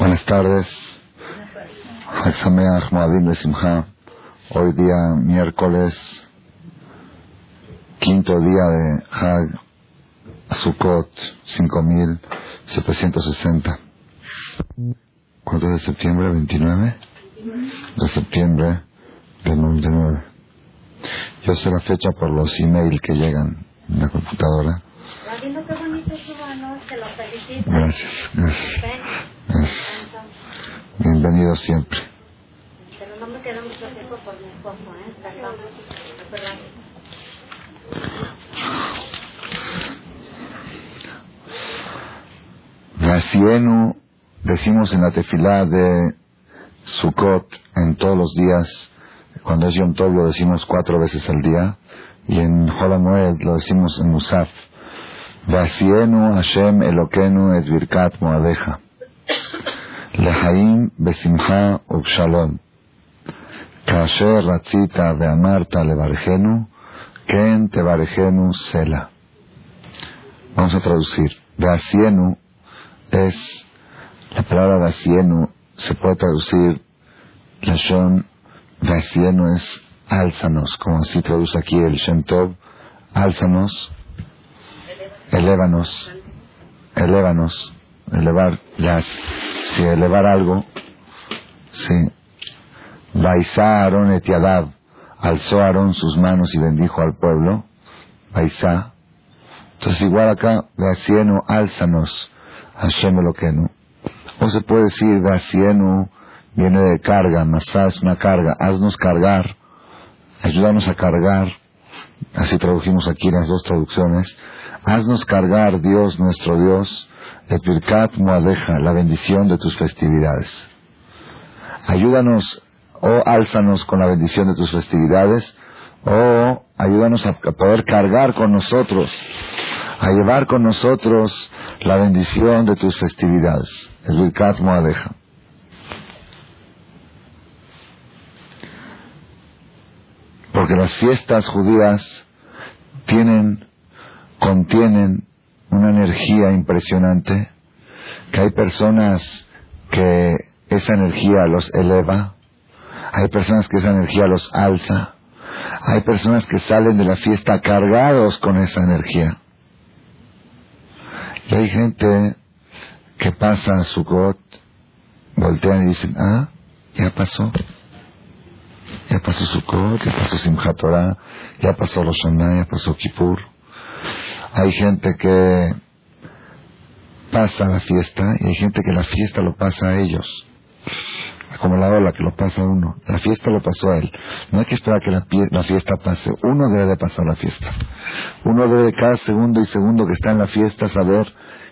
Buenas tardes. Hagsameach Moadim de Simha. Hoy día miércoles, quinto día de Hag Sukkot 5760. ¿Cuánto de septiembre? ¿29? De septiembre del 99. Yo sé la fecha por los emails que llegan en la computadora. Gracias, gracias. Gracias. Bienvenido siempre. Pero no me queda mucho tiempo por mi esposo, ¿eh? Perdón. Racienu, decimos en la tefilá de Sukkot en todos los días, cuando es Yom Tov lo decimos cuatro veces al día, y en Holamoed lo decimos en Musaf. Racienu Hashem Elokenu et Birkat Moadeja. לחיים בשמחה ובשלום. כאשר רצית ואמרת לברכנו, כן תברכנו סלע. Vamos a traducir. Vacienu es, la palabra vacienu se puede traducir, la shon, vacienu es álzanos, como así traduce aquí el Shem Tov, álzanos, elévanos, elévanos, elevar las si elevar algo, sí. Baisá Aarón etiadab, alzó Aarón sus manos y bendijo al pueblo. Baisá. Entonces igual acá, Vacieno, álzanos, Hashem no. O se puede decir, Vacieno, viene de carga, Masá es una carga, haznos cargar, ayúdanos a cargar, así tradujimos aquí las dos traducciones, haznos cargar, Dios, nuestro Dios, et birkat moadeja, la bendición de tus festividades. Ayúdanos, o oh, álzanos con la bendición de tus festividades, o oh, ayúdanos a poder cargar con nosotros, a llevar con nosotros la bendición de tus festividades. Es moadeja. Porque las fiestas judías tienen, contienen una energía impresionante, que hay personas que esa energía los eleva, hay personas que esa energía los alza, hay personas que salen de la fiesta cargados con esa energía. Y hay gente que pasa a su got, voltean y dicen, ah, ya pasó. Ya pasó Sukkot, ya pasó Simchat Torah, ya pasó Rosh ya pasó Kippur. Hay gente que pasa la fiesta y hay gente que la fiesta lo pasa a ellos. Como la ola que lo pasa a uno. La fiesta lo pasó a él. No hay que esperar que la, fiesta pase. Uno debe de pasar la fiesta. Uno debe de cada segundo y segundo que está en la fiesta saber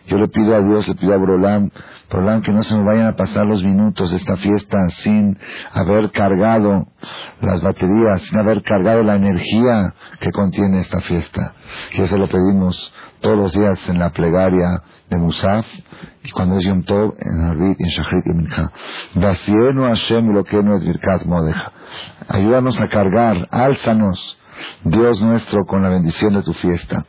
yo le pido a Dios, le pido a Brolam, Brolam que no se me vayan a pasar los minutos de esta fiesta sin haber cargado las baterías, sin haber cargado la energía que contiene esta fiesta. Y eso lo pedimos todos los días en la plegaria de Musaf y cuando es Yom Tov en Arbit, en Shachrit y Mincha. Vacieno Hashem lo que no es Birkat Modeja. Ayúdanos a cargar, álzanos, Dios nuestro, con la bendición de tu fiesta.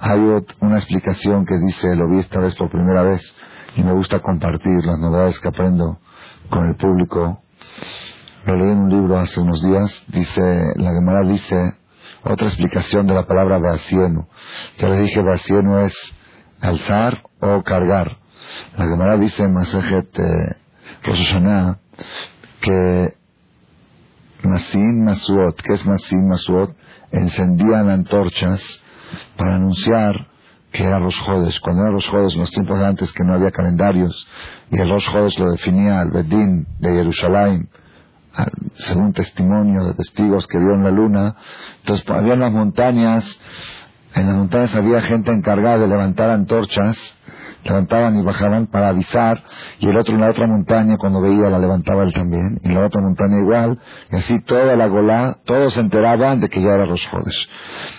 Hay una explicación que dice, lo vi esta vez por primera vez y me gusta compartir las novedades que aprendo con el público. Lo leí en un libro hace unos días, dice, la Gemara dice, otra explicación de la palabra vacieno. Ya le dije, vacieno es alzar o cargar. La Gemara dice en Masejet eh, Rosh que Masin Masuot, que es Masin Masuot, encendían antorchas para anunciar que era los Jodes. Cuando eran los Jodes, en los tiempos antes que no había calendarios, y el Rosh Jodes lo definía al Bedín de Jerusalén, según testimonio de testigos que vieron la luna. Entonces, había en las montañas, en las montañas había gente encargada de levantar antorchas, levantaban y bajaban para avisar, y el otro en la otra montaña, cuando veía, la levantaba él también, y en la otra montaña igual, y así toda la golá, todos se enteraban de que ya era los jodes.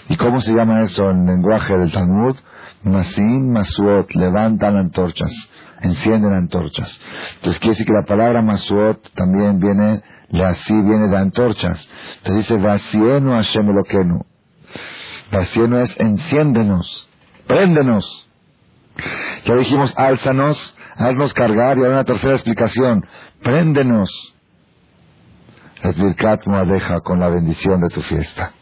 ¿Y cómo se llama eso en lenguaje del Talmud? Masin, Masuot, levantan antorchas, encienden antorchas. Entonces quiere decir que la palabra Masuot también viene, así viene de antorchas. Entonces dice, Vacieno Hashem Eloquenu. Vacieno es enciéndenos, préndenos. Ya dijimos, álzanos, haznos cargar y ahora una tercera explicación, préndenos. Es Birkat Moadeja con la bendición de tu fiesta.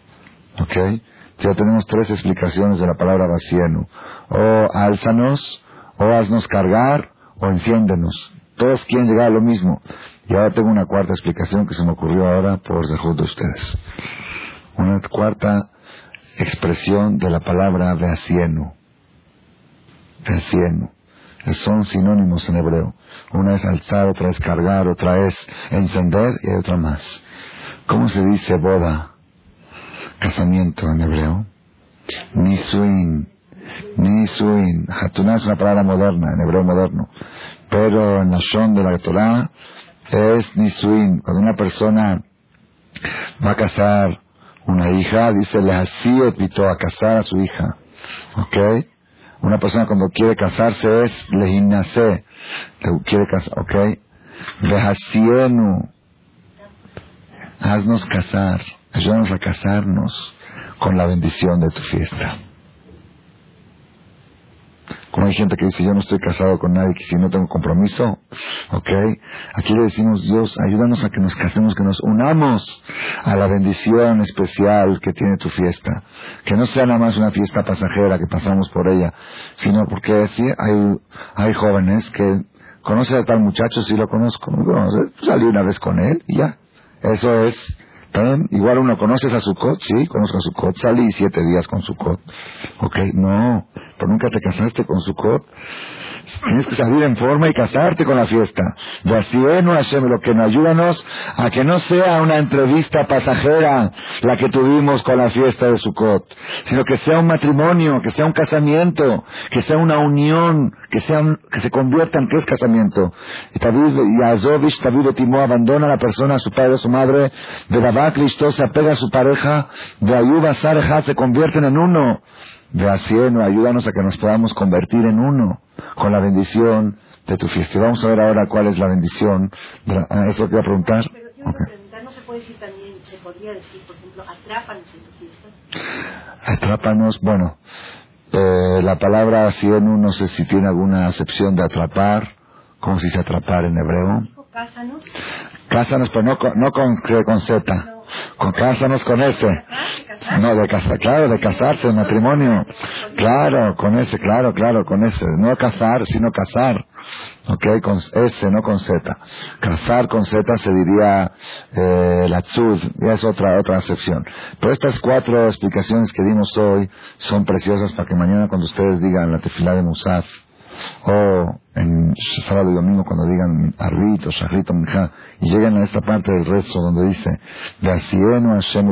¿Ok? Ya tenemos tres explicaciones de la palabra vacieno. O álzanos, o haznos cargar, o enciéndenos. Todos quieren llegar a lo mismo. Y ahora tengo una cuarta explicación que se me ocurrió ahora por dejud de ustedes. Una cuarta expresión de la palabra veacieno. Veacieno. Son sinónimos en hebreo. Una es alzar, otra es cargar, otra es encender y hay otra más. ¿Cómo se dice boda? Casamiento en hebreo. Nisuin. Nisuin. Hatuná es una palabra moderna, en hebreo moderno. Pero en la Shon de la Torah es Nisuin. Cuando una persona va a casar una hija, dice, le hacía pito a casar a su hija. ¿Ok? Una persona cuando quiere casarse es lejinase, quiere casar, ¿ok? Lehacienu, haznos casar, ayúdanos a casarnos con la bendición de tu fiesta. Como hay gente que dice, yo no estoy casado con nadie, que si no tengo compromiso, ¿ok? Aquí le decimos, Dios, ayúdanos a que nos casemos, que nos unamos a la bendición especial que tiene tu fiesta. Que no sea nada más una fiesta pasajera que pasamos por ella, sino porque sí, hay, hay jóvenes que conocen a tal muchacho, sí lo conozco, bueno, salí una vez con él y ya. Eso es ¿También? Igual uno conoces a Sukkot, sí, conozco a Sukkot, salí siete días con Sukkot. Ok, no, pero nunca te casaste con Sukkot. Tienes que salir en forma y casarte con la fiesta. Así no Hashem, lo que nos ayúdanos a que no sea una entrevista pasajera la que tuvimos con la fiesta de Sukkot, sino que sea un matrimonio, que sea un casamiento, que sea una unión, que sea que se convierta en qué es casamiento. Y Yazovish David Timó abandona a la persona, a su padre, a su madre, de Babak Listo se apega a su pareja, de Ayuba Sarja se convierten en uno. De Asieno, ayúdanos a que nos podamos convertir en uno con la bendición de tu fiesta. Y vamos a ver ahora cuál es la bendición. De la, ah, ¿Eso quiero preguntar? Pero quiero okay. preguntar, ¿no se puede decir también, se podría decir, por ejemplo, atrápanos en tu fiesta? Atrápanos, bueno, eh, la palabra asieno, no sé si tiene alguna acepción de atrapar, ¿cómo se dice atrapar en hebreo? Cásanos. Cásanos, pero no con, no con, con Z. No. Cásanos con ese. No, de casar, claro, de casarse, matrimonio. Claro, con ese, claro, claro, con ese. No casar, sino casar. Ok, con S, no con Z. Casar con Z se diría eh, la tzud, ya es otra, otra acepción. Pero estas cuatro explicaciones que dimos hoy son preciosas para que mañana cuando ustedes digan la tefilá de Musaf, o en sábado y domingo cuando digan arrito, shahrito, mija, y lleguen a esta parte del resto donde dice, Vasienu Hashem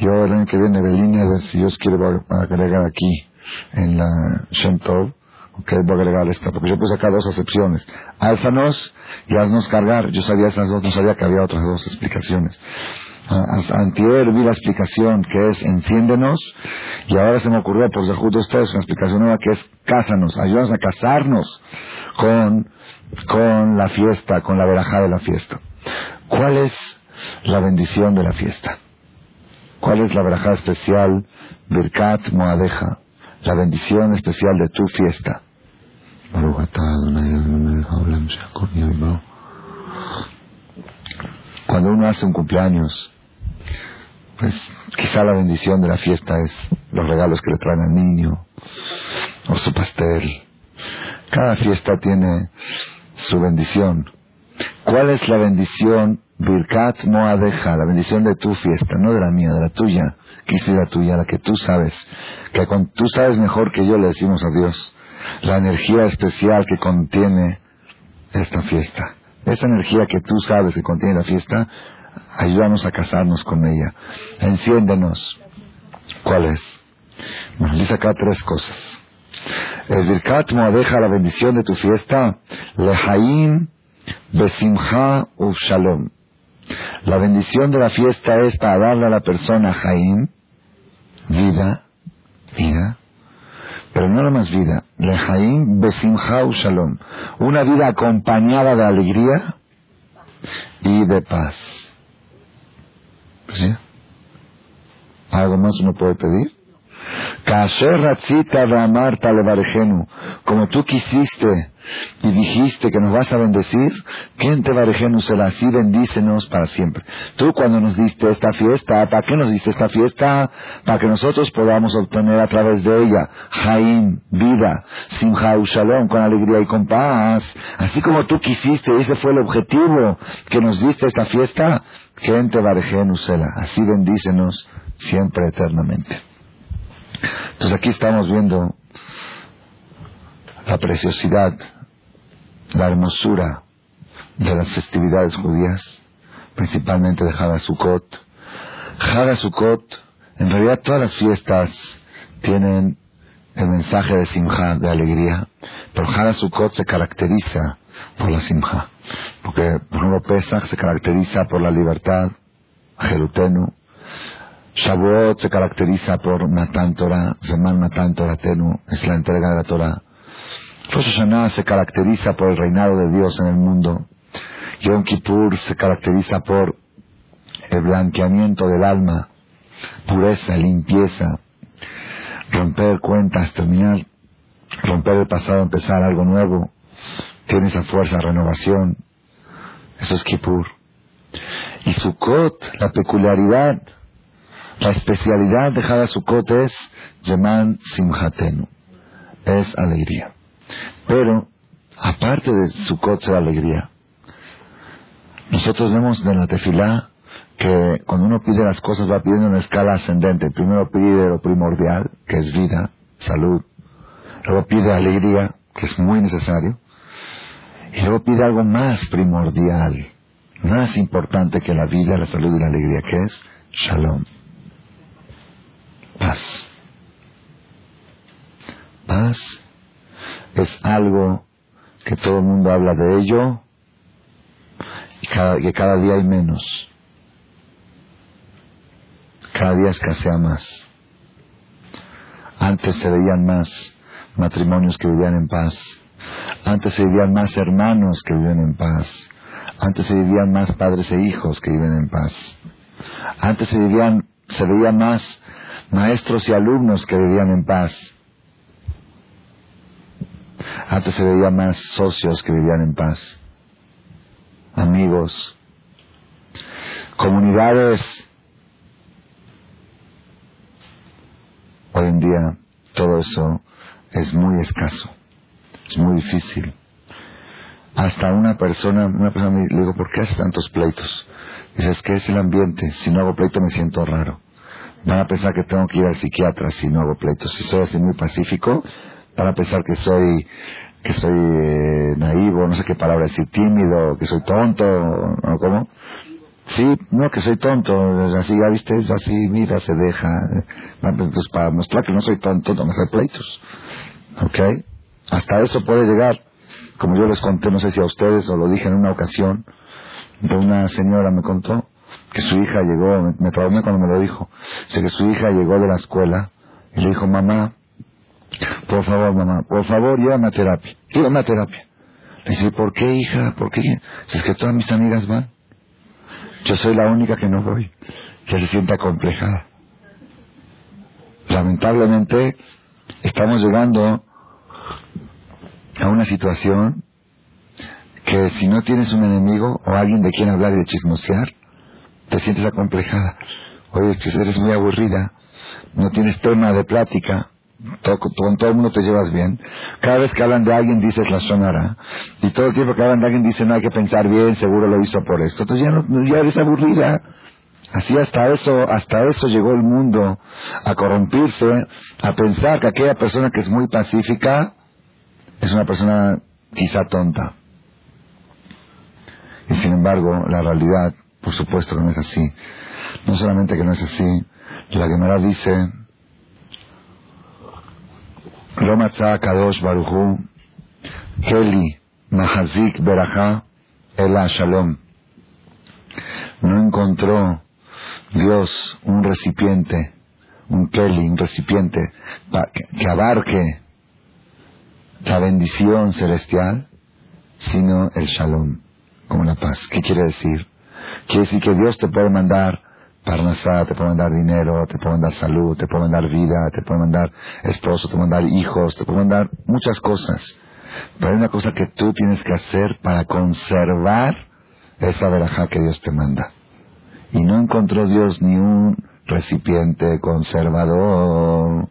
yo el año que viene de línea, ver si Dios quiere agregar aquí, en la Shem Tov, ok, voy a agregar esta, porque yo puse acá dos acepciones, álzanos y haznos cargar, yo sabía esas dos, no sabía que había otras dos explicaciones. Antier vi la explicación que es enciéndenos y ahora se me ocurrió por de ustedes una explicación nueva que es cásanos, ayúdanos a casarnos con, con la fiesta, con la verajá de la fiesta. ¿Cuál es la bendición de la fiesta? ¿Cuál es la verajá especial, Birkat Moadeja, la bendición especial de tu fiesta? Cuando uno hace un cumpleaños, pues quizá la bendición de la fiesta es los regalos que le traen al niño o su pastel. Cada fiesta tiene su bendición. ¿Cuál es la bendición? Birkat Moadeja, la bendición de tu fiesta, no de la mía, de la tuya. La tuya, la que tú sabes. Que con, tú sabes mejor que yo le decimos a Dios. La energía especial que contiene esta fiesta. Esa energía que tú sabes que contiene la fiesta, ayúdanos a casarnos con ella. Enciéndenos. ¿Cuál es? Nos dice acá tres cosas. El Birkat la bendición de tu fiesta, Lehaim, Besimha, Shalom. La bendición de la fiesta es para darle a la persona Jaim, vida, vida, pero no nada más vida, Lehaim, Besimha, Shalom. Una vida acompañada de alegría y de paz. ¿Algo más uno puede pedir? como tú quisiste y dijiste que nos vas a bendecir, ¿quién te así? Bendícenos para siempre. Tú cuando nos diste esta fiesta, ¿para qué nos diste esta fiesta? Para que nosotros podamos obtener a través de ella Jaim, vida, Simha Shalom, con alegría y con paz. Así como tú quisiste, ese fue el objetivo que nos diste esta fiesta, ¿quién te? Así bendícenos siempre eternamente. Entonces aquí estamos viendo la preciosidad, la hermosura de las festividades judías, principalmente de Hagasukot. Hagasukot, en realidad todas las fiestas tienen el mensaje de Simha, de alegría, pero Hagasukot se caracteriza por la Simha, porque por Pesach se caracteriza por la libertad, Jerutenu, Shavuot se caracteriza por Matan Torah, Zeman Tenu, es la entrega de la Torah. Rosh Hashanah se caracteriza por el reinado de Dios en el mundo. Yom Kippur se caracteriza por el blanqueamiento del alma, pureza, limpieza, romper cuentas, terminar, romper el pasado, empezar algo nuevo. Tiene esa fuerza, renovación. Eso es Kippur. Y Sukkot, la peculiaridad la especialidad de Hadasukot es Yeman Simhatenu, es alegría. Pero, aparte de Sukkot ser alegría, nosotros vemos en la tefilá que cuando uno pide las cosas va pidiendo una escala ascendente. Primero pide lo primordial, que es vida, salud. Luego pide alegría, que es muy necesario. Y luego pide algo más primordial, más importante que la vida, la salud y la alegría, que es shalom paz. Paz es algo que todo el mundo habla de ello y cada, que cada día hay menos. Cada día escasea más. Antes se veían más matrimonios que vivían en paz. Antes se vivían más hermanos que vivían en paz. Antes se vivían más padres e hijos que viven en paz. Antes se vivían, se veía más maestros y alumnos que vivían en paz. Antes se veía más socios que vivían en paz, amigos, comunidades. Hoy en día todo eso es muy escaso, es muy difícil. Hasta una persona, una persona me digo, ¿por qué haces tantos pleitos? Dices, que es el ambiente? Si no hago pleito me siento raro van a pensar que tengo que ir al psiquiatra si no hago pleitos. Si soy así muy pacífico, van a pensar que soy que soy eh, naivo, no sé qué palabra decir, tímido, que soy tonto, ¿no? ¿Cómo? Sí, no, que soy tonto, así, ya viste, así, mira, se deja. Entonces, para mostrar que no soy tonto, no me hacer pleitos. ¿Ok? Hasta eso puede llegar. Como yo les conté, no sé si a ustedes o lo dije en una ocasión, de una señora me contó, que su hija llegó, me traumé cuando me lo dijo, sé que su hija llegó de la escuela y le dijo, mamá, por favor, mamá, por favor, llévame a terapia, llévame a terapia. Le dice, ¿por qué, hija? ¿Por qué? Si es que todas mis amigas van. Yo soy la única que no voy, que se siente acomplejada. Lamentablemente, estamos llegando a una situación que si no tienes un enemigo o alguien de quien hablar y de chismosear, te sientes acomplejada. Oye, que eres muy aburrida, no tienes tema de plática, con todo el mundo te llevas bien. Cada vez que hablan de alguien dices la sonará. Y todo el tiempo que hablan de alguien dicen no hay que pensar bien, seguro lo hizo por esto. Entonces ya, no, ya eres aburrida. Así hasta eso, hasta eso llegó el mundo a corrompirse, a pensar que aquella persona que es muy pacífica es una persona quizá tonta. Y sin embargo, la realidad por supuesto no es así. No solamente que no es así, la Gemara dice, Keli Mahazik Beraja, Ela Shalom. No encontró Dios un recipiente, un Keli, un recipiente que abarque la bendición celestial, sino el Shalom, como la paz. ¿Qué quiere decir? Quiere decir que Dios te puede mandar parnasá, te puede mandar dinero, te puede mandar salud, te puede mandar vida, te puede mandar esposo, te puede mandar hijos, te puede mandar muchas cosas. Pero hay una cosa que tú tienes que hacer para conservar esa verajá que Dios te manda. Y no encontró Dios ni un recipiente conservador,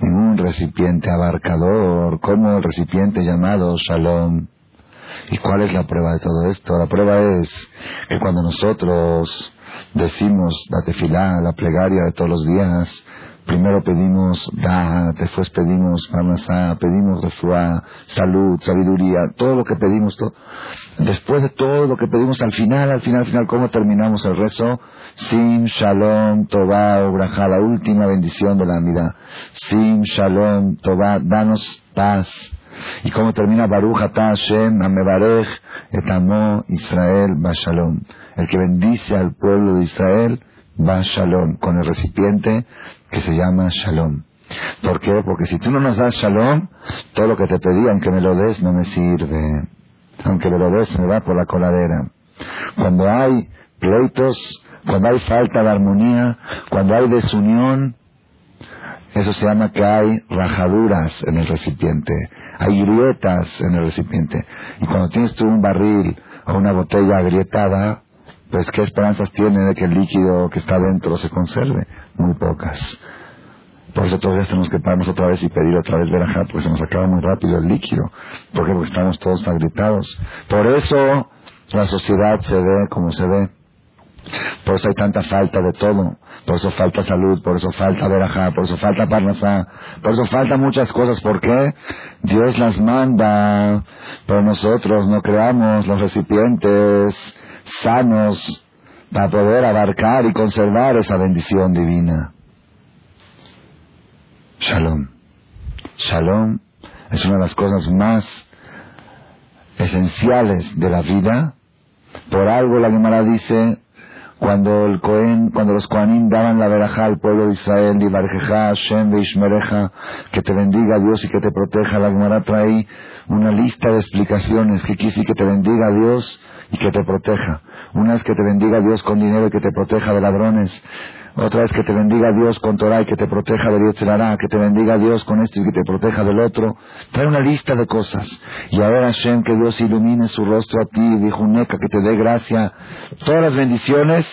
ningún recipiente abarcador, como el recipiente llamado Shalom. ¿Y cuál es la prueba de todo esto? La prueba es que cuando nosotros decimos la tefilá, la plegaria de todos los días, primero pedimos da, después pedimos parnasá, pedimos refuá, salud, sabiduría, todo lo que pedimos, después de todo lo que pedimos al final, al final, al final, ¿cómo terminamos el rezo? Sim Shalom Tová Obraja, la última bendición de la vida. Sim Shalom Tová, danos paz. Y cómo termina Baruch Hashem Amebarech Etamo Israel Bashalom. El que bendice al pueblo de Israel va Shalom, con el recipiente que se llama Shalom. ¿Por qué? Porque si tú no nos das Shalom, todo lo que te pedí, aunque me lo des, no me sirve. Aunque me lo des, me va por la coladera. Cuando hay pleitos, cuando hay falta de armonía, cuando hay desunión, eso se llama que hay rajaduras en el recipiente, hay grietas en el recipiente. Y cuando tienes tú un barril o una botella agrietada, pues qué esperanzas tiene de que el líquido que está dentro se conserve? Muy pocas. Por eso todos tenemos que pararnos otra vez y pedir otra vez verajá, porque se nos acaba muy rápido el líquido. ¿Por Porque estamos todos agrietados. Por eso la sociedad se ve como se ve. Por eso hay tanta falta de todo. Por eso falta salud, por eso falta verajá, por eso falta parnasá, por eso falta muchas cosas. ¿Por qué? Dios las manda, pero nosotros no creamos los recipientes sanos para poder abarcar y conservar esa bendición divina. Shalom. Shalom es una de las cosas más esenciales de la vida. Por algo la Gemara dice, cuando el Cohen, cuando los Kohanim daban la verajá al pueblo de Israel, y Barjeja, Hashem, Ishmereja, que te bendiga Dios y que te proteja, la Gemara trae una lista de explicaciones que quiere que te bendiga Dios y que te proteja. Una es que te bendiga Dios con dinero y que te proteja de ladrones. Otra es que te bendiga Dios con Torah y que te proteja de Yetzirará, que te bendiga Dios con esto y que te proteja del otro. Trae una lista de cosas. Y ahora Hashem, que Dios ilumine su rostro a ti, dijo Neca, que te dé gracia. Todas las bendiciones.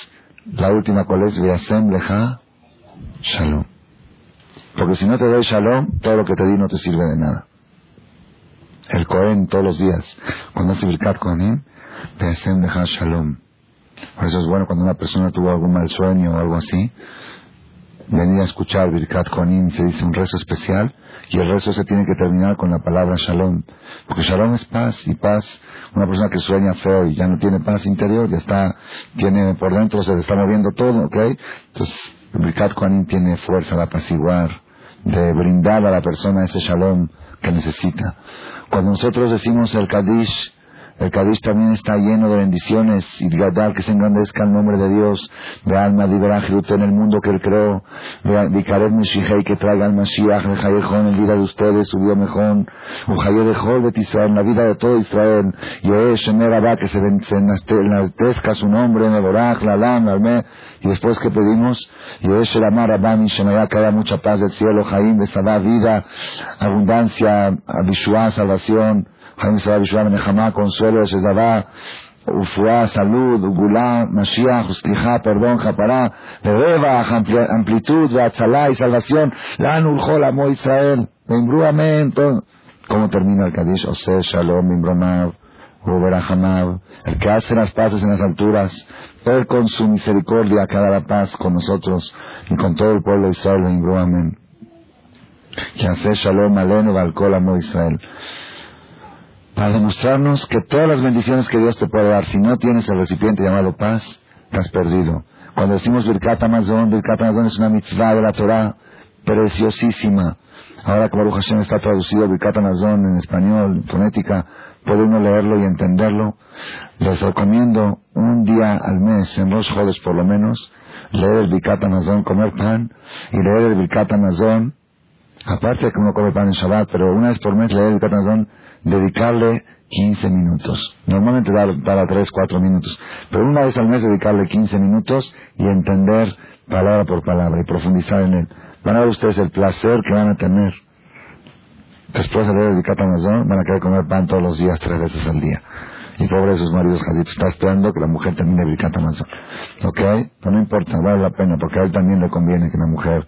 La última cuál es, Hashem leja, shalom. Porque si no te doy shalom, todo lo que te di no te sirve de nada. El Cohen todos los días, cuando hace Birkat Kohen, Hashem leja shalom. Por eso es bueno cuando una persona tuvo algún mal sueño o algo así, venir a escuchar Birkat Konim, se dice un rezo especial, y el rezo se tiene que terminar con la palabra Shalom. Porque Shalom es paz, y paz, una persona que sueña feo y ya no tiene paz interior, ya está, tiene por dentro, se está moviendo todo, ¿ok? Entonces, Birkat Konim tiene fuerza de apaciguar, de brindar a la persona ese Shalom que necesita. Cuando nosotros decimos el Kadish, el Kadish también está lleno de bendiciones y gadar que se engrandezca el nombre de Dios. De alma usted en el mundo que Él creó. Vicaret y que traiga el Mashiach, Jayejón en vida de ustedes, subió mejor. de Israel, en la vida de todo Israel. Yoe Shemer Abba, que se enaltezca su nombre, Meborach, Lalam, Alme. Y después que pedimos, Yoe Sheramar Abba, Shemaya, que haya mucha paz del cielo, Jaim, Besabá, vida, abundancia, Abishua, salvación. Consuelo. ¿Cómo termina el Kadish? Ose, Shalom, el que hace las paces en las alturas, Él con su misericordia la paz con nosotros y con todo el pueblo de Israel, hace Shalom, para demostrarnos que todas las bendiciones que Dios te puede dar, si no tienes el recipiente llamado paz, has perdido. Cuando decimos Birkat Amazon, Birkat Amazon es una mitzvah de la Torah preciosísima. Ahora que Baruch Hashem está traducido Birkat Amazon en español, fonética, puede uno leerlo y entenderlo. Les recomiendo un día al mes, en dos jodes por lo menos, leer el Birkat Amazon, comer pan y leer el Birkat Amazon Aparte de que uno come pan en Shabbat, pero una vez por mes leer el Katanazón, dedicarle 15 minutos. Normalmente da, 3, 4 minutos. Pero una vez al mes dedicarle 15 minutos y entender palabra por palabra y profundizar en él. Van a ver ustedes el placer que van a tener. Después de leer el Katanazón, van a querer comer pan todos los días, tres veces al día. Y pobre de sus maridos, Hadid está esperando que la mujer termine el Katanazón. ¿Ok? Pero no importa, vale la pena, porque a él también le conviene que la mujer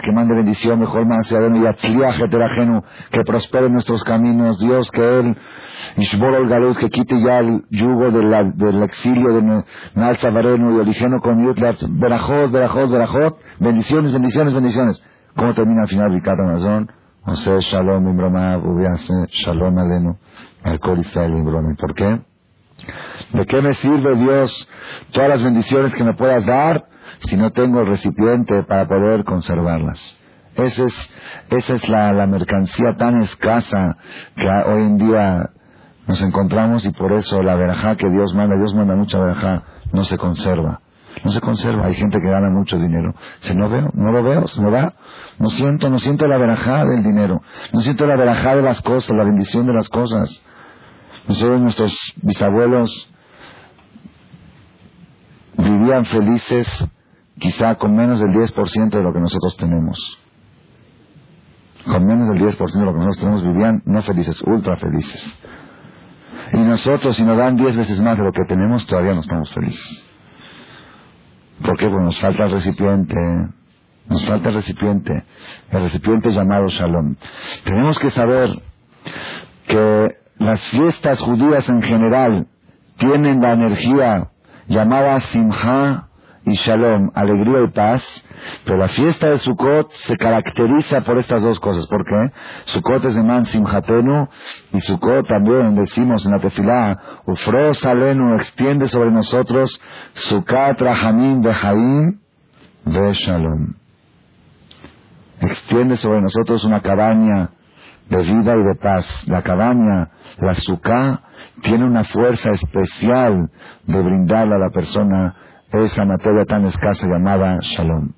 que mande bendición, mejor más y que prospere nuestros caminos, Dios, que Él, el que quite ya el yugo de la, del exilio de Nalzabarenu y Oligeno con Yutlat, Berajot, Berajot, Berajot, bendiciones, bendiciones, bendiciones. ¿Cómo termina al final Ricardo Amazon? José Shalom Imbroma, Shalom Alenu, Alcohol Israel ¿Por qué? ¿De qué me sirve Dios todas las bendiciones que me puedas dar si no tengo el recipiente para poder conservarlas? Esa es, esa es la, la mercancía tan escasa que hoy en día nos encontramos y por eso la verajá que Dios manda, Dios manda mucha verajá, no se conserva. No se conserva. Hay gente que gana mucho dinero. Si no veo, no lo veo, se me va. No siento, no siento la verajá del dinero. No siento la verajá de las cosas, la bendición de las cosas. Nosotros, nuestros bisabuelos, vivían felices quizá con menos del 10% de lo que nosotros tenemos. Con menos del 10% de lo que nosotros tenemos vivían no felices, ultra felices. Y nosotros, si nos dan diez veces más de lo que tenemos, todavía no estamos felices. ¿Por qué? Porque nos falta el recipiente. Nos falta el recipiente. El recipiente llamado Shalom. Tenemos que saber que las fiestas judías en general tienen la energía llamada Simha y Shalom, alegría y paz, pero la fiesta de Sukkot se caracteriza por estas dos cosas. ¿Por qué? Sukkot es de Man Simhatenu y Sukkot también decimos en la tefilá, Ufro Salenu extiende sobre nosotros Sukkot Rahamim Behaim Be Shalom. Extiende sobre nosotros una cabaña de vida y de paz. La cabaña, la Sukkah, tiene una fuerza especial de brindarle a la persona esa materia tan escasa llamada Shalom.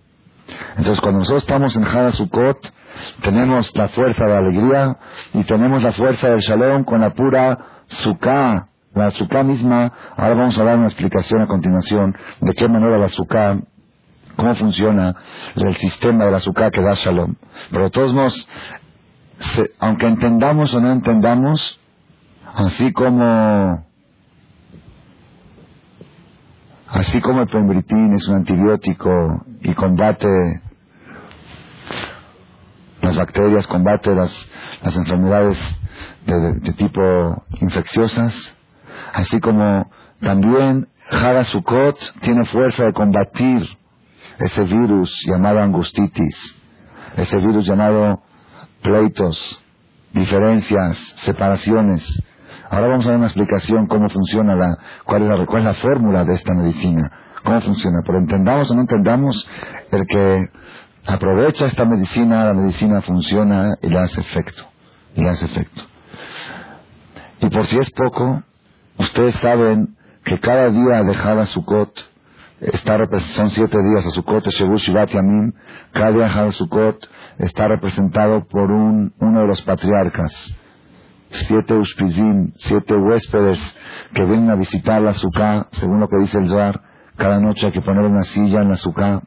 Entonces, cuando nosotros estamos en Hadasukot, tenemos la fuerza de alegría y tenemos la fuerza del Shalom con la pura Sukkah, la Sukkah misma. Ahora vamos a dar una explicación a continuación de qué manera la Sukkah, cómo funciona el sistema de la Sukkah que da Shalom. Pero todos modos, aunque entendamos o no entendamos, así como Así como el pembritín es un antibiótico y combate las bacterias, combate las, las enfermedades de, tipo infecciosas, así como también Jara Sukkot tiene fuerza de combatir ese virus llamado angustitis, ese virus llamado pleitos, diferencias, separaciones, Ahora vamos a dar una explicación cómo funciona la, cuál es la, cuál es la fórmula de esta medicina, cómo funciona. Pero entendamos o no entendamos, el que aprovecha esta medicina, la medicina funciona y le hace efecto, y le hace efecto. Y por si es poco, ustedes saben que cada día de Hada Sukkot, está, son siete días a Sukkot, Shebu Shivat Yamim, cada día de Hada Sukkot está representado por un, uno de los patriarcas siete uspizim, siete huéspedes que vienen a visitar la azúcar, según lo que dice el Zohar, cada noche hay que poner una silla en la azúcar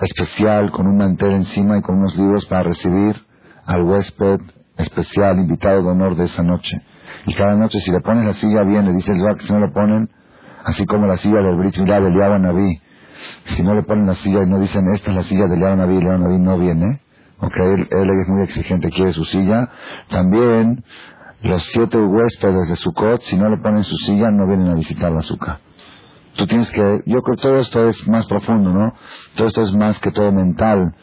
especial con un mantel encima y con unos libros para recibir al huésped especial, invitado de honor de esa noche. Y cada noche si le pones la silla bien, le dice el Zohar que si no le ponen, así como la silla del Brit Milá de Naví, si no le ponen la silla y no dicen esta es la silla de Liao Naví, Liao Naví no viene, ok, él, es muy exigente, quiere su silla. También los siete huéspedes de Sukkot, si no le ponen su silla, no vienen a visitar la azúcar. Tú tienes que, yo creo que todo esto es más profundo, ¿no? Todo esto es más que todo mental.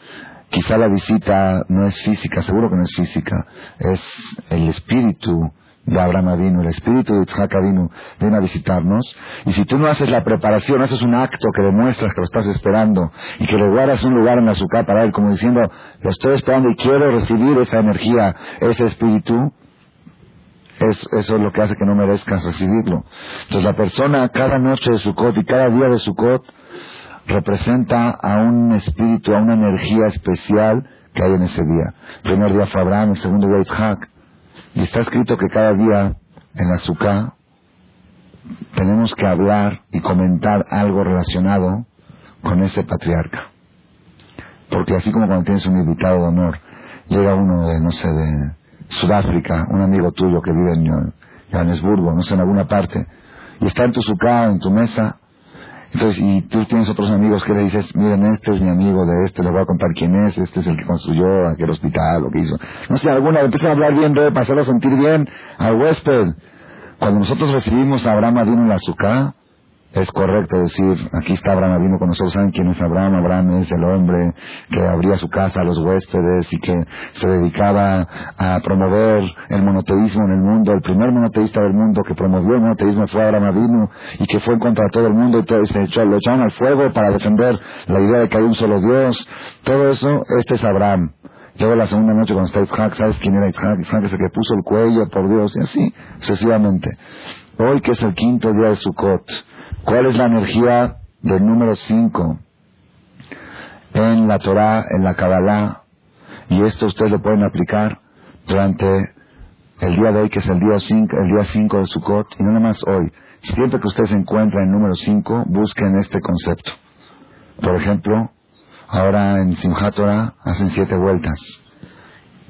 Quizá la visita no es física, seguro que no es física, es el espíritu de Abraham vino, el espíritu de Isaac vino, viene a visitarnos. Y si tú no haces la preparación, haces un acto que demuestras que lo estás esperando y que le guardas un lugar en la azúcar para él, como diciendo, lo estoy esperando y quiero recibir esa energía, ese espíritu, es, eso es lo que hace que no merezcas recibirlo. Entonces la persona cada noche de Sukkot y cada día de Sukkot representa a un espíritu, a una energía especial que hay en ese día. Primer día fue Abraham, el segundo día Isaac. Y está escrito que cada día en la Sukkah tenemos que hablar y comentar algo relacionado con ese patriarca. Porque así como cuando tienes un invitado de honor, llega uno de, no sé, de Sudáfrica, un amigo tuyo que vive en Johannesburgo, no sé, en alguna parte, y está en tu Sukkah, en tu mesa, entonces, y tú tienes otros amigos que le dices, miren, este es mi amigo de este, le voy a contar quién es, este es el que construyó aquel hospital, lo que hizo. No sé, alguna, empiezan a hablar bien de para hacerlo sentir bien al huésped. Cuando nosotros recibimos a Abraham vino en la azúcar, es correcto decir, aquí está Abraham vino con nosotros, ¿saben quién es Abraham? Abraham es el hombre que abría su casa a los huéspedes y que se dedicaba a promover el monoteísmo en el mundo. El primer monoteísta del mundo que promovió el monoteísmo fue Abraham vino y que fue contra todo el mundo y todo, se echó, lo echaron al fuego para defender la idea de que hay un solo Dios. Todo eso, este es Abraham. Luego la segunda noche cuando está Isaac, ¿sabes quién era Isaac? Isaac es el que puso el cuello por Dios y así sucesivamente. Hoy que es el quinto día de Sukkot, ¿Cuál es la energía del número 5 en la Torah, en la Kabbalah? Y esto ustedes lo pueden aplicar durante el día de hoy, que es el día 5 el día cinco de Sukkot, y no nada más hoy. Siempre que ustedes se encuentran en número 5, busquen este concepto. Por ejemplo, ahora en Simchat Torah hacen siete vueltas,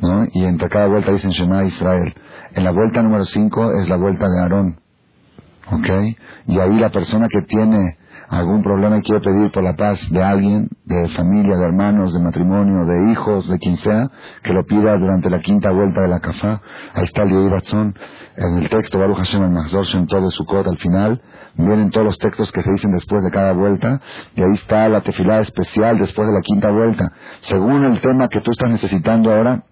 ¿no? Y entre cada vuelta dicen Shema Israel. En la vuelta número 5 es la vuelta de Aarón. ¿Ok? Y ahí la persona que tiene algún problema y quiere pedir por la paz de alguien, de familia, de hermanos, de matrimonio, de hijos, de quien sea, que lo pida durante la quinta vuelta de la kafá. Ahí está el. En el texto Baruch Hashem el Mahzor todo de Sukkot al final, vienen todos los textos que se dicen después de cada vuelta, y ahí está la tefilá especial después de la quinta vuelta. Según el tema que tú estás necesitando ahora,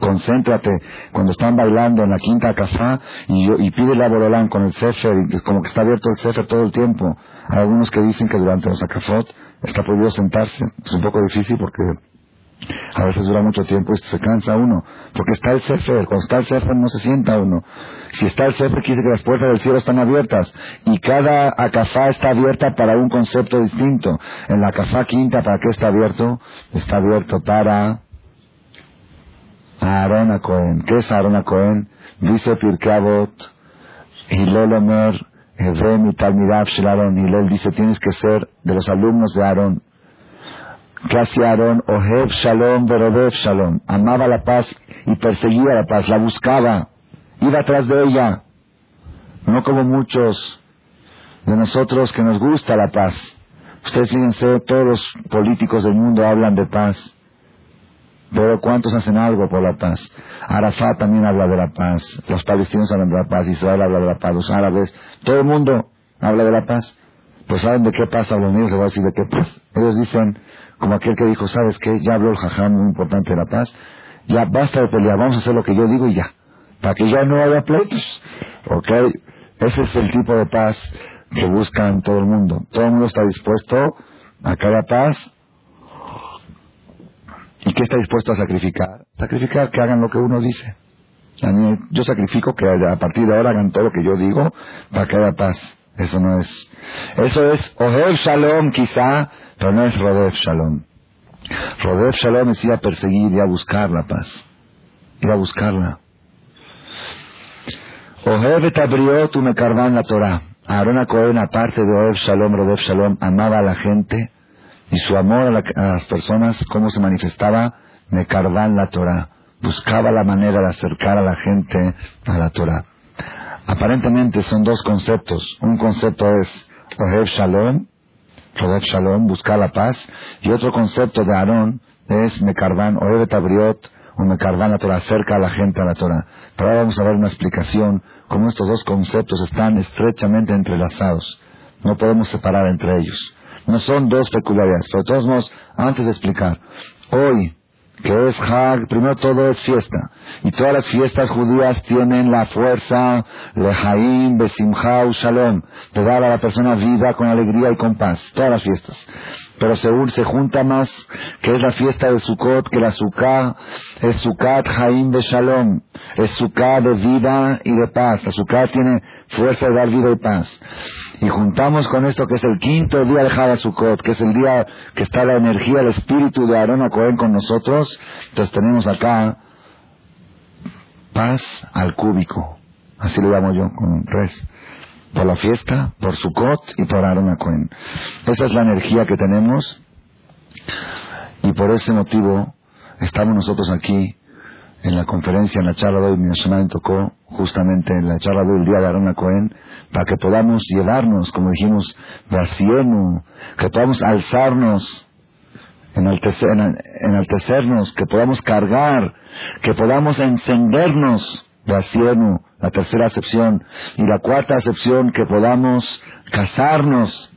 concéntrate cuando están bailando en la quinta casa y, y pídele a Borolán con el Sefer, y como que está abierto el Sefer todo el tiempo. Hay algunos que dicen que durante los acafot está prohibido sentarse. Es un poco difícil porque a veces dura mucho tiempo y se cansa uno. Porque está el Sefer. Cuando está el Sefer no se sienta uno. Si está el Sefer quiere que las puertas del cielo están abiertas. Y cada acafá está abierta para un concepto distinto. En la acafá quinta, ¿para qué está abierto? Está abierto para Aarón a Cohen. ¿Qué es Aarón a Cohen? Dice Pirkabot, Hilel Omer, Evrem y Talmidav Shel Hilel dice, tienes que ser de los alumnos de Aarón. ¿Qué hacía Aarón? Ohev Shalom, Verodev Shalom. Amaba la paz y perseguía la paz, la buscaba, iba atrás de ella. No como muchos de nosotros que nos gusta la paz. Ustedes fíjense, todos los políticos del mundo hablan de paz. Pero ¿cuántos hacen algo por la paz? Arafat también habla de la paz. Los palestinos hablan de la paz. Israel habla de la paz. Los árabes. Todo el mundo habla de la paz. Pues ¿saben de qué paz hablan ellos? Les voy a decir de qué paz. Ellos dicen, como aquel que dijo, ¿sabes qué? Ya habló el jajam muy importante de la paz. Ya basta de pelear. Vamos a hacer lo que yo digo y ya. Para que ya no haya pleitos. ¿Ok? Ese es el tipo de paz que buscan todo el mundo. Todo el mundo está dispuesto a cada paz ¿Y qué está dispuesto a sacrificar? Sacrificar que hagan lo que uno dice. Yo sacrifico que a partir de ahora hagan todo lo que yo digo para que haya paz. Eso no es. Eso es Oher Shalom quizá, pero no es Rodef Shalom. Rodef Shalom es ir perseguir y a buscar la paz. Ir a buscarla. Oher Betabriot Umekarvan la Torah. Aarón Cohen, aparte de Oher Shalom, Rodef Shalom, amaba a la gente y su amor a, las personas, cómo se manifestaba, Mekarban la Torah. Buscaba la manera de acercar a la gente a la Torah. Aparentemente son dos conceptos. Un concepto es Ohev Shalom, Ohev Shalom, buscar la paz. Y otro concepto de Aarón es Mekarban, Ohev Tabriot, o Mekarban la Torah, acerca a la gente a la Torah. Pero ahora vamos a ver una explicación cómo estos dos conceptos están estrechamente entrelazados. No podemos separar entre ellos. No son dos peculiaridades. Pero de todos modos, antes de explicar, hoy que es Hag, primero todo es fiesta. Y todas las fiestas judías tienen la fuerza, Lehaim, Besimha, Shalom, de dar a la persona vida con alegría y con paz. Todas las fiestas. Pero según se junta más, que es la fiesta de Sukkot, que la Sukkah es Sukkot Haim de Shalom. Es Sukkah de vida y de paz. La Sukkah tiene fuerza de dar vida y paz. Y juntamos con esto que es el quinto día de Java Sukkot, que es el día que está la energía, el espíritu de Aarón Cohen con nosotros. Entonces tenemos acá paz al cúbico. Así lo llamo yo, con tres. Por la fiesta, por Sukkot y por Aarón Cohen. Esa es la energía que tenemos. Y por ese motivo estamos nosotros aquí en la conferencia, en la charla de hoy, mi tocó justamente en la charla de el día de Arona Cohen, para que podamos llevarnos, como dijimos, de asieno, que podamos alzarnos, enaltecernos, que podamos cargar, que podamos encendernos de asieno, la tercera acepción, y la cuarta acepción, que podamos casarnos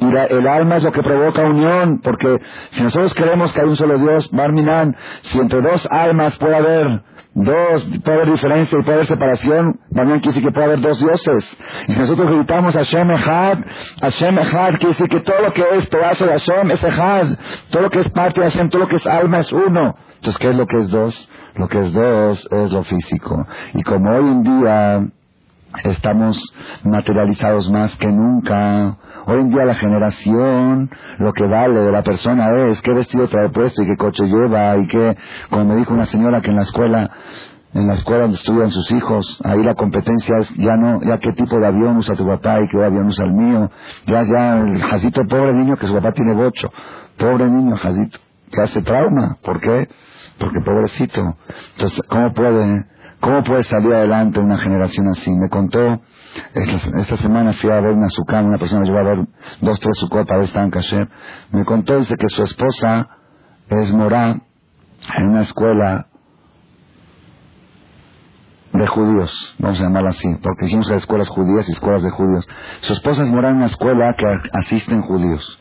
Y el alma es lo que provoca unión, porque si nosotros queremos que hay un solo Dios, Barminan, si entre dos almas puede haber dos, puede haber diferencia y puede haber separación, Barminan quiere decir que puede haber dos dioses. Y si nosotros gritamos Hashem Echad, Hashem Echad quiere decir que todo lo que es pedazo de Hashem es Echad, todo lo que es parte de Hashem, todo lo que es alma es uno. Entonces, ¿qué es lo que es dos? Lo que es dos es lo físico. Y como hoy en día estamos materializados más que nunca. Hoy en día la generación, lo que vale de la persona es qué vestido trae puesto y qué coche lleva y qué, como me dijo una señora que en la escuela, en la escuela donde estudian sus hijos, ahí la competencia es ya no, ya qué tipo de avión usa tu papá y qué avión usa el mío, ya, ya, el jazito, pobre niño que su papá tiene bocho, pobre niño jazito, que hace trauma, ¿por qué? Porque pobrecito. Entonces, ¿cómo puede ¿Cómo puede salir adelante una generación así? Me contó, esta, semana fui a ver una sucam, una persona llevó a ver dos, tres sucot para estar en kasher. Me contó, dice que su esposa es morá en una escuela de judíos, vamos a llamarla así, porque dijimos que escuelas judías y escuelas de judíos. Su esposa es morá en una escuela que asisten judíos.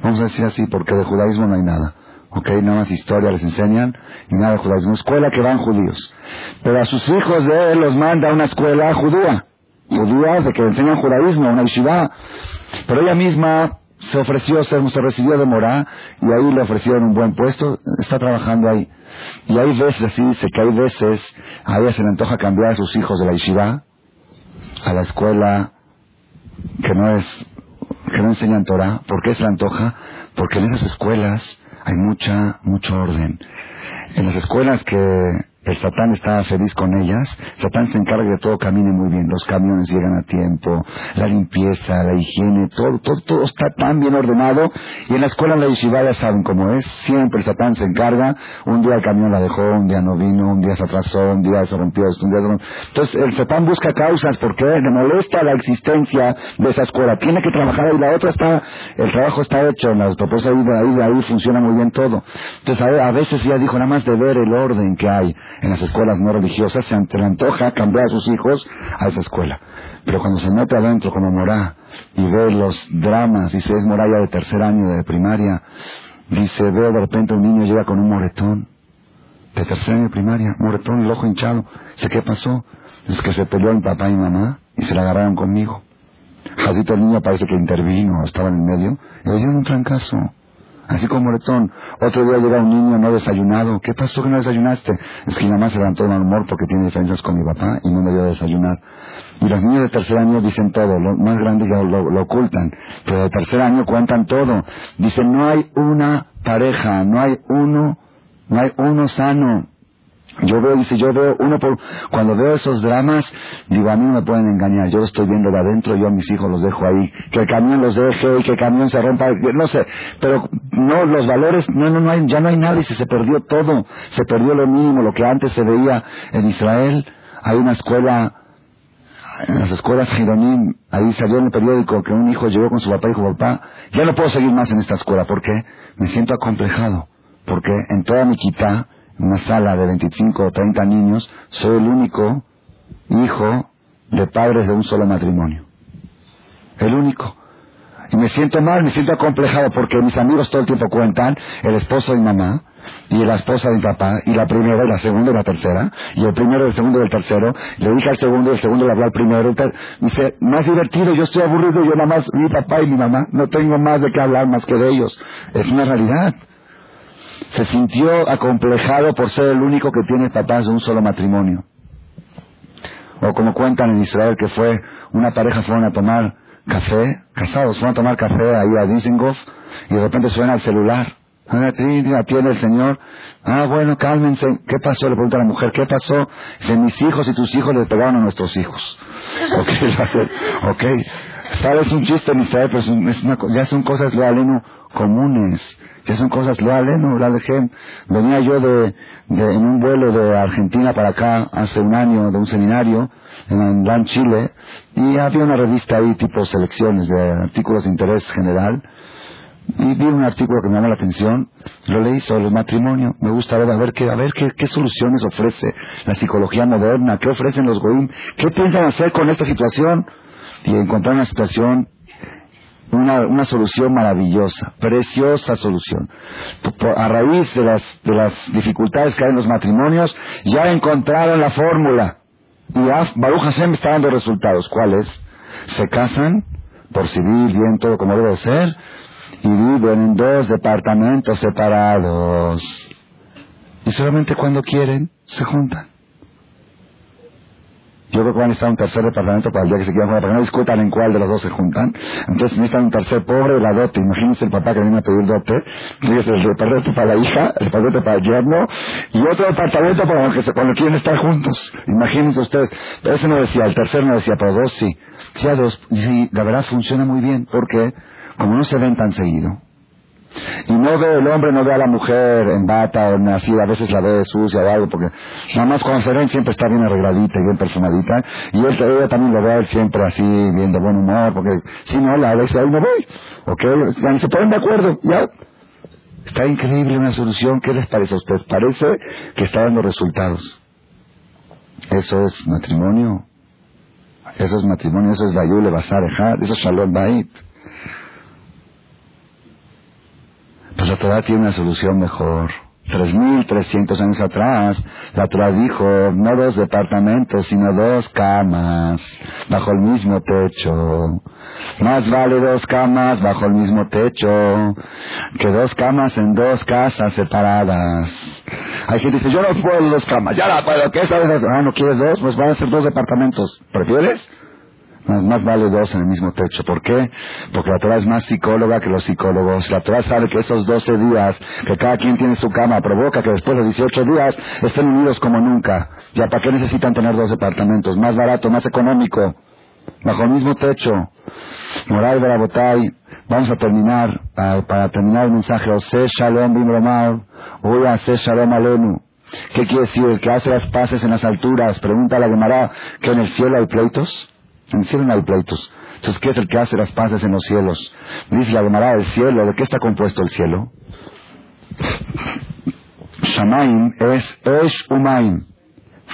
Vamos a decir así, porque de judaísmo no hay nada. Ok, nada más historia les enseñan y nada de judaísmo. Escuela que van judíos. Pero a sus hijos de él los manda a una escuela judía. Judía de que enseñan judaísmo, una yeshiva. Pero ella misma se ofreció, se, se recibió de Morá y ahí le ofrecieron un buen puesto. Está trabajando ahí. Y hay veces, así dice que hay veces a ella se le antoja cambiar a sus hijos de la yeshiva a la escuela que no es que no enseñan Torah. ¿Por qué se le antoja? Porque en esas escuelas hay mucha, mucho orden. En las escuelas que el Satán está feliz con ellas. Satán se encarga de todo camine muy bien. Los camiones llegan a tiempo, la limpieza, la higiene, todo, todo, todo está tan bien ordenado. Y en la escuela, en la yeshiva ya saben cómo es. Siempre el Satán se encarga. Un día el camión la dejó, un día no vino, un día se atrasó, un día se rompió un día. Entonces el Satán busca causas porque le molesta la existencia de esa escuela. Tiene que trabajar ahí. La otra está, el trabajo está hecho. En las pues ahí, ahí, ahí funciona muy bien todo. Entonces a, a veces ya dijo nada más de ver el orden que hay en las escuelas no religiosas, se le antoja cambiar a sus hijos a esa escuela. Pero cuando se mete adentro como Morá y ve los dramas, dice, es Morá de tercer año de primaria, dice, veo de repente un niño llega con un moretón, de tercer año de primaria, moretón, el ojo hinchado. Dice, ¿qué pasó? Es que se peleó mi papá y mamá y se la agarraron conmigo. Jacito el niño parece que intervino, estaba en el medio, y le dieron un trancazo así como moretón. Otro día llega un niño no desayunado. ¿Qué pasó que no desayunaste? Es que mi mamá se levantó de mal humor porque tiene diferencias con mi papá y no me dio a desayunar. Y los niños de tercer año dicen todo, los más grandes ya lo, ocultan, pero de tercer año cuentan todo. Dicen, no hay una pareja, no hay uno, no hay uno sano. Yo veo, dice, yo veo uno por, cuando veo esos dramas, digo, a mí no me pueden engañar, yo lo estoy viendo de adentro, yo a mis hijos los dejo ahí, que el camión los deje y que el camión se rompa, no sé, pero no, los valores, no, no, no hay, ya no hay nada y se perdió todo, se perdió lo mínimo, lo que antes se veía en Israel, hay una escuela, en las escuelas Gironim, ahí salió en el periódico que un hijo llegó con su papá y dijo, papá, ya no puedo seguir más en esta escuela, porque me siento acomplejado, porque en toda mi quita, una sala de 25 o 30 niños, soy el único hijo de padres de un solo matrimonio. El único. Y me siento mal, me siento acomplejado porque mis amigos todo el tiempo cuentan el esposo de mi mamá y la esposa de mi papá y la primera y la segunda y la tercera y el primero, el segundo y el tercero. Le dije al segundo y el segundo le habló al primero. Y dice, más divertido, yo estoy aburrido, yo nada más mi papá y mi mamá, no tengo más de qué hablar más que de ellos. Es una realidad se sintió acomplejado por ser el único que tiene papás de un solo matrimonio. O como cuentan en Israel que fue una pareja fueron a tomar café, casados, fueron a tomar café ahí a Dizengoff y de repente suena el celular. Atiende el Señor. Ah, bueno, cálmense. ¿Qué pasó? Le pregunta a la mujer. ¿Qué pasó? Dice, mis hijos y tus hijos le pegaron a nuestros hijos. ok, ok. Sabes un chiste en Israel, pero ya son cosas lo aleno comunes. Ya son cosas, lo aleno, la dejé. Venía yo de, de, en un vuelo de Argentina para acá hace un año de un seminario en LAN Chile y había una revista ahí tipo selecciones de artículos de interés general y vi un artículo que me llamó la atención, lo leí sobre el matrimonio, me gusta ver a ver qué, a ver qué, qué soluciones ofrece la psicología moderna, qué ofrecen los goim, qué piensan hacer con esta situación y encontrar una situación una, una solución maravillosa, preciosa solución. A raíz de las, de las dificultades que hay en los matrimonios, ya encontraron la fórmula. Y Baruch Hashem está dando resultados. ¿Cuáles? Se casan por civil, bien, todo como debe ser, y viven en dos departamentos separados. Y solamente cuando quieren se juntan. Yo creo que van a necesitar un tercer departamento para el día que se quieran juntar, para que no discutan en cuál de los dos se juntan. Entonces necesitan un tercer pobre la dote. Imagínense el papá que viene a pedir dote. Fíjese, el departamento para la hija, el departamento para el yerno, y otro departamento para los que se, cuando quieren estar juntos. Imagínense ustedes. Pero ese no decía, el tercero no decía, pero dos sí. Sí a dos. Y sí, la verdad funciona muy bien, porque como no se ven tan seguido, y no ve el hombre, no ve a la mujer en bata o así, a veces la ve sucia o algo, porque nada más cuando se ven siempre está bien arregladita y bien perfumadita. Y él, ella también lo ve siempre así, bien de buen humor, porque si no, la vez ahí no voy. ¿Ok? Ya se ponen de acuerdo, ya. Está increíble una solución. ¿Qué les parece a ustedes? Parece que está dando resultados. Eso es matrimonio. Eso es matrimonio, eso es Bayule Basar eso es Shalom Bait. Pues la Torah tiene una solución mejor. Tres mil trescientos años atrás, la Torah dijo, no dos departamentos, sino dos camas, bajo el mismo techo. Más vale dos camas bajo el mismo techo, que dos camas en dos casas separadas. Hay gente dice, yo no puedo dos camas, ya la puedo, ¿qué sabes? Ah, ¿no quieres dos? Pues van a ser dos departamentos. ¿Prefieres? Más, vale dos en el mismo techo. ¿Por qué? Porque la Torah es más psicóloga que los psicólogos. La Torah sabe que esos 12 días que cada quien tiene su cama provoca que después de los 18 días estén unidos como nunca. ¿Ya para qué necesitan tener dos departamentos? Más barato, más económico. Bajo el mismo techo. Moral Barabotay. Vamos a terminar, para, terminar el mensaje. Ose Shalom Bimromar. Uy, Ose Shalom Alenu. ¿Qué quiere decir? El que hace las paces en las alturas. Pregunta a la Gemara que en el cielo hay pleitos. En el pleitos. Entonces, ¿qué es el que hace las paces en los cielos? Dice la Gemara del cielo. ¿De qué está compuesto el cielo? Shamaim es Esh Umaim.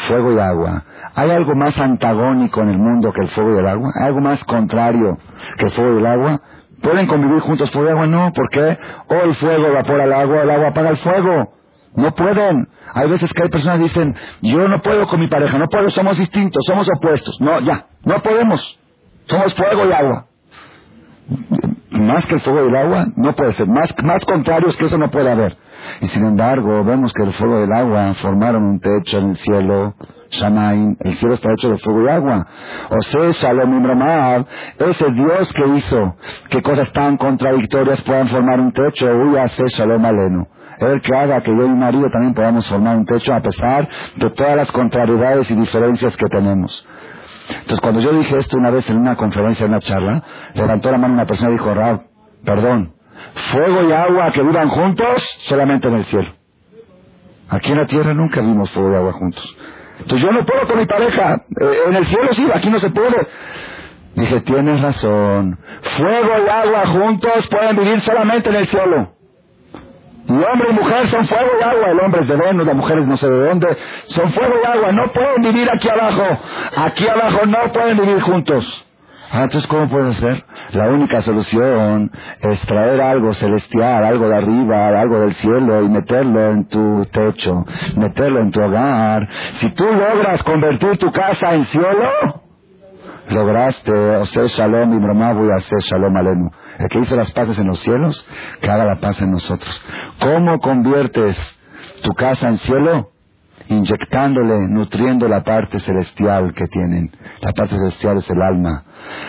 Fuego y agua. ¿Hay algo más antagónico en el mundo que el fuego y el agua? ¿Hay algo más contrario que el fuego y el agua? ¿Pueden convivir juntos fuego y agua? No, ¿por qué? O el fuego evapora el agua, el agua apaga el fuego. No pueden. Hay veces que hay personas que dicen, yo no puedo con mi pareja, no puedo, somos distintos, somos opuestos. No, ya, no podemos. Somos fuego y agua. Más que el fuego y el agua, no puede ser. Más, más contrarios que eso no puede haber. Y sin embargo, vemos que el fuego y el agua formaron un techo en el cielo. Shamaim, el cielo está hecho de fuego y agua. O sea, Shalom ese Dios que hizo que cosas tan contradictorias puedan formar un techo, uy, hace Shalom Aleno. Él que haga que yo y mi marido también podamos formar un techo a pesar de todas las contrariedades y diferencias que tenemos. Entonces, cuando yo dije esto una vez en una conferencia, en una charla, levantó la mano una persona y dijo, Rab, perdón, fuego y agua que vivan juntos solamente en el cielo. Aquí en la tierra nunca vimos fuego y agua juntos. Entonces yo no puedo con mi pareja. Eh, en el cielo sí, aquí no se puede. Dije, tienes razón. Fuego y agua juntos pueden vivir solamente en el cielo. Y hombre y mujer son fuego y agua. El hombre es de Venus, las mujeres no sé de dónde. Son fuego y agua. No pueden vivir aquí abajo. Aquí abajo no pueden vivir juntos. Ah, entonces, ¿cómo puede ser? La única solución es traer algo celestial, algo de arriba, algo del cielo y meterlo en tu techo, meterlo en tu hogar. Si tú logras convertir tu casa en cielo, lograste, o sea, shalom y bromá voy a hacer shalom alenu. El que hizo las paces en los cielos, que haga la paz en nosotros. ¿Cómo conviertes tu casa en cielo? inyectándole, nutriendo la parte celestial que tienen. La parte celestial es el alma,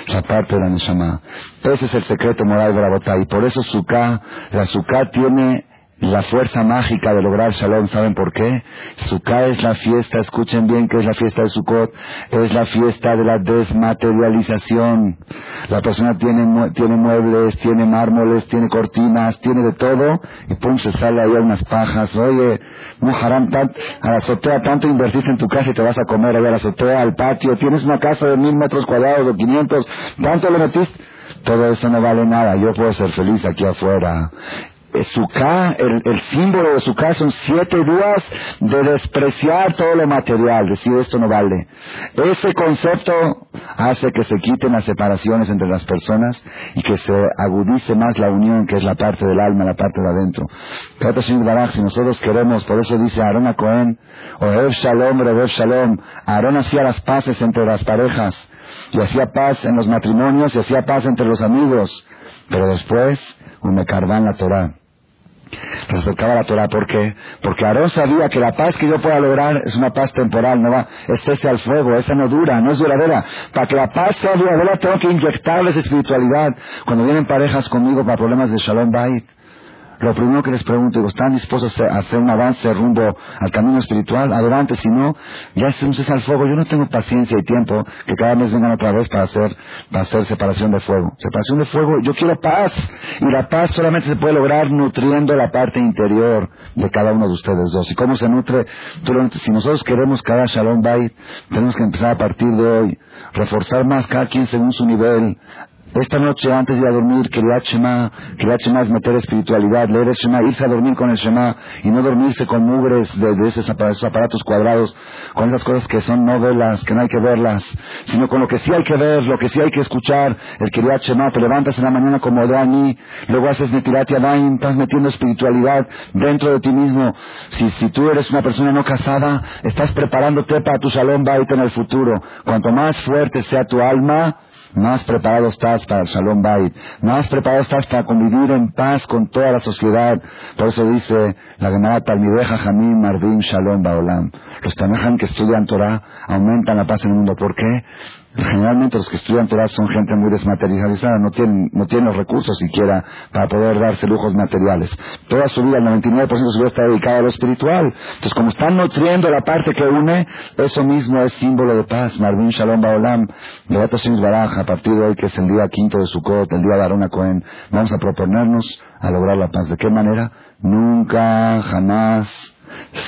la parte de la Neshama. Ese es el secreto moral de la bota. Y por eso Sukkah, la Sukkah tiene la fuerza mágica de lograr shalom. ¿Saben por qué? Sukkah es la fiesta, escuchen bien que es la fiesta de Sukkot, es la fiesta de la desmaterialización. La persona tiene, tiene muebles, tiene mármoles, tiene cortinas, tiene de todo, y pum, se sale ahí a unas pajas. Oye, Muharam, a la azotea, tanto invertiste en tu casa y te vas a comer a la azotea, al patio, tienes una casa de mil metros cuadrados o quinientos, tanto le metiste. Todo eso no vale nada, yo puedo ser feliz aquí afuera. Sukkah, el, el, símbolo de Sukkah son siete días de despreciar todo lo material, decir esto no vale. Ese concepto hace que se quiten las separaciones entre las personas y que se agudice más la unión, que es la parte del alma, la parte de adentro. si nosotros queremos, por eso dice Aarón a Cohen, o Ev Shalom, Rebev Shalom, Aarón hacía las paces entre las parejas, y hacía paz en los matrimonios, y hacía paz entre los amigos, pero después, un la Torah respetaba la Torah. ¿Por qué? Porque Aarón sabía que la paz que yo pueda lograr es una paz temporal, no va, es ese al fuego, esa no dura, no es duradera. Para que la paz sea duradera tengo que inyectarles espiritualidad. Cuando vienen parejas conmigo para problemas de Shalom Bait, lo primero que les pregunto, digo, ¿están dispuestos a hacer un avance rumbo al camino espiritual? Adelante, si no, ya estamos al fuego. Yo no tengo paciencia y tiempo que cada mes vengan otra vez para hacer, para hacer separación de fuego. Separación de fuego, yo quiero paz. Y la paz solamente se puede lograr nutriendo la parte interior de cada uno de ustedes dos. ¿Y cómo se nutre? Si nosotros queremos cada Shalom Bait, tenemos que empezar a partir de hoy, reforzar más cada quien según su nivel, esta noche, antes de ir a dormir, quería Shema, quería Shema es meter espiritualidad, leer el Shema, irse a dormir con el Shema y no dormirse con mugres de, esos, aparatos, cuadrados, con esas cosas que son novelas, que no hay que verlas, sino con lo que sí hay que ver, lo que sí hay que escuchar. El quería Shema, te levantas en la mañana como Dani, luego haces Netilat Yadayim, estás metiendo espiritualidad dentro de ti mismo. Si, si tú eres una persona no casada, estás preparándote para tu salón baita en el futuro. Cuanto más fuerte sea tu alma, más preparado estás para el Shalom Bait, más preparado estás para convivir en paz con toda la sociedad. Por eso dice la Gemara Talmideja Jamim Mardim Shalom Baolam. Los Tanahan que estudian Torah aumentan la paz en el mundo. ¿Por qué? Generalmente los que estudian Torah son gente muy desmaterializada, no tienen, no tienen los recursos siquiera para poder darse lujos materiales. Toda su vida, el 99% de su vida está dedicada a lo espiritual. Entonces, como están nutriendo la parte que une, eso mismo es símbolo de paz. Marvin Shalom Baolam, Beata Baraj, a partir de hoy, que es el día quinto de Sukkot, el día de Arona Cohen, vamos a proponernos a lograr la paz. ¿De qué manera? Nunca, jamás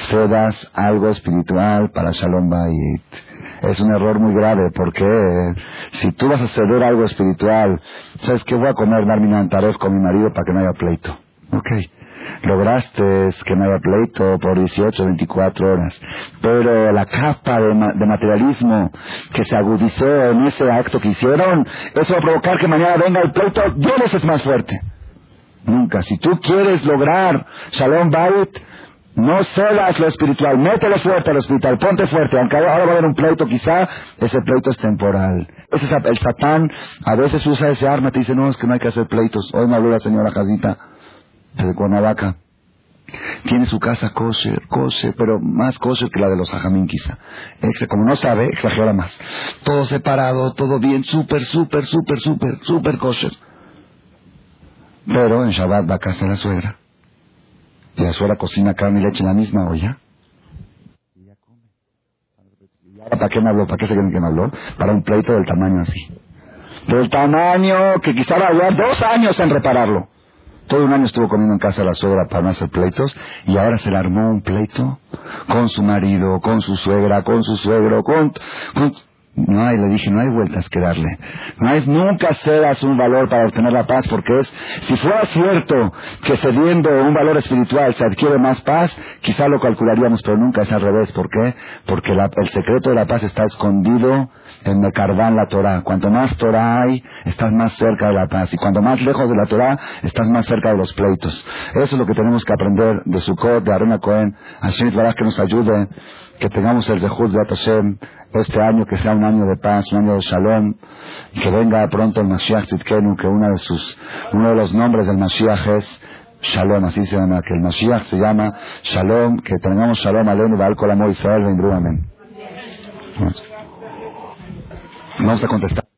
cedas algo espiritual para Shalom Bayit es un error muy grave porque si tú vas a ceder algo espiritual, ¿sabes qué? Voy a comer Marminan Taref con mi marido para que no haya pleito. Ok. Lograste que no haya pleito por 18, 24 horas. Pero la capa de, materialismo que se agudizó en ese acto que hicieron, eso va a provocar que mañana venga el pleito yo veces más fuerte. Nunca. Si tú quieres lograr Shalom Bayit, no cedas lo espiritual, métele fuerte a lo espiritual, ponte fuerte, aunque ahora va a haber un pleito quizá, ese pleito es temporal. Ese es el satán a veces usa ese arma, te dice, no, es que no hay que hacer pleitos. Hoy me habló la señora Jazita de Cuernavaca. Tiene su casa kosher, kosher, pero más kosher que la de los ajamín quizá. Como no sabe, exagera más. Todo separado, todo bien, súper, súper, súper, súper, súper kosher. Pero en Shabbat va a casa de la suegra y la suegra cocina carne y leche en la misma olla. Y come. ¿Para qué me habló? ¿Para qué se creen que me habló? Para un pleito del tamaño así. Del tamaño que quizá va a durar dos años en repararlo. Todo un año estuvo comiendo en casa de la suegra para no hacer pleitos y ahora se le armó un pleito con su marido, con su suegra, con su suegro, con, con no hay, le dije, no hay vueltas que darle. No hay, nunca cedas un valor para obtener la paz, porque es, si fuera cierto que cediendo un valor espiritual se adquiere más paz, quizá lo calcularíamos, pero nunca es al revés. ¿Por qué? Porque el secreto de la paz está escondido en Mekarban la Torah. Cuanto más Torah hay, estás más cerca de la paz. Y cuanto más lejos de la Torah, estás más cerca de los pleitos. Eso es lo que tenemos que aprender de Sukkot, de Aruna Cohen. Hashem que nos ayude, que tengamos el Zehut de Hashem este año que sea un año de paz, un año de shalom, que venga pronto el Mashiach Titkenu, que una de sus, uno de los nombres del Mashiach es Shalom, así se llama, que el Mashiach se llama Shalom, que tengamos Shalom Alenu, Baal Kol Amor Israel, Amén. Vamos a contestar.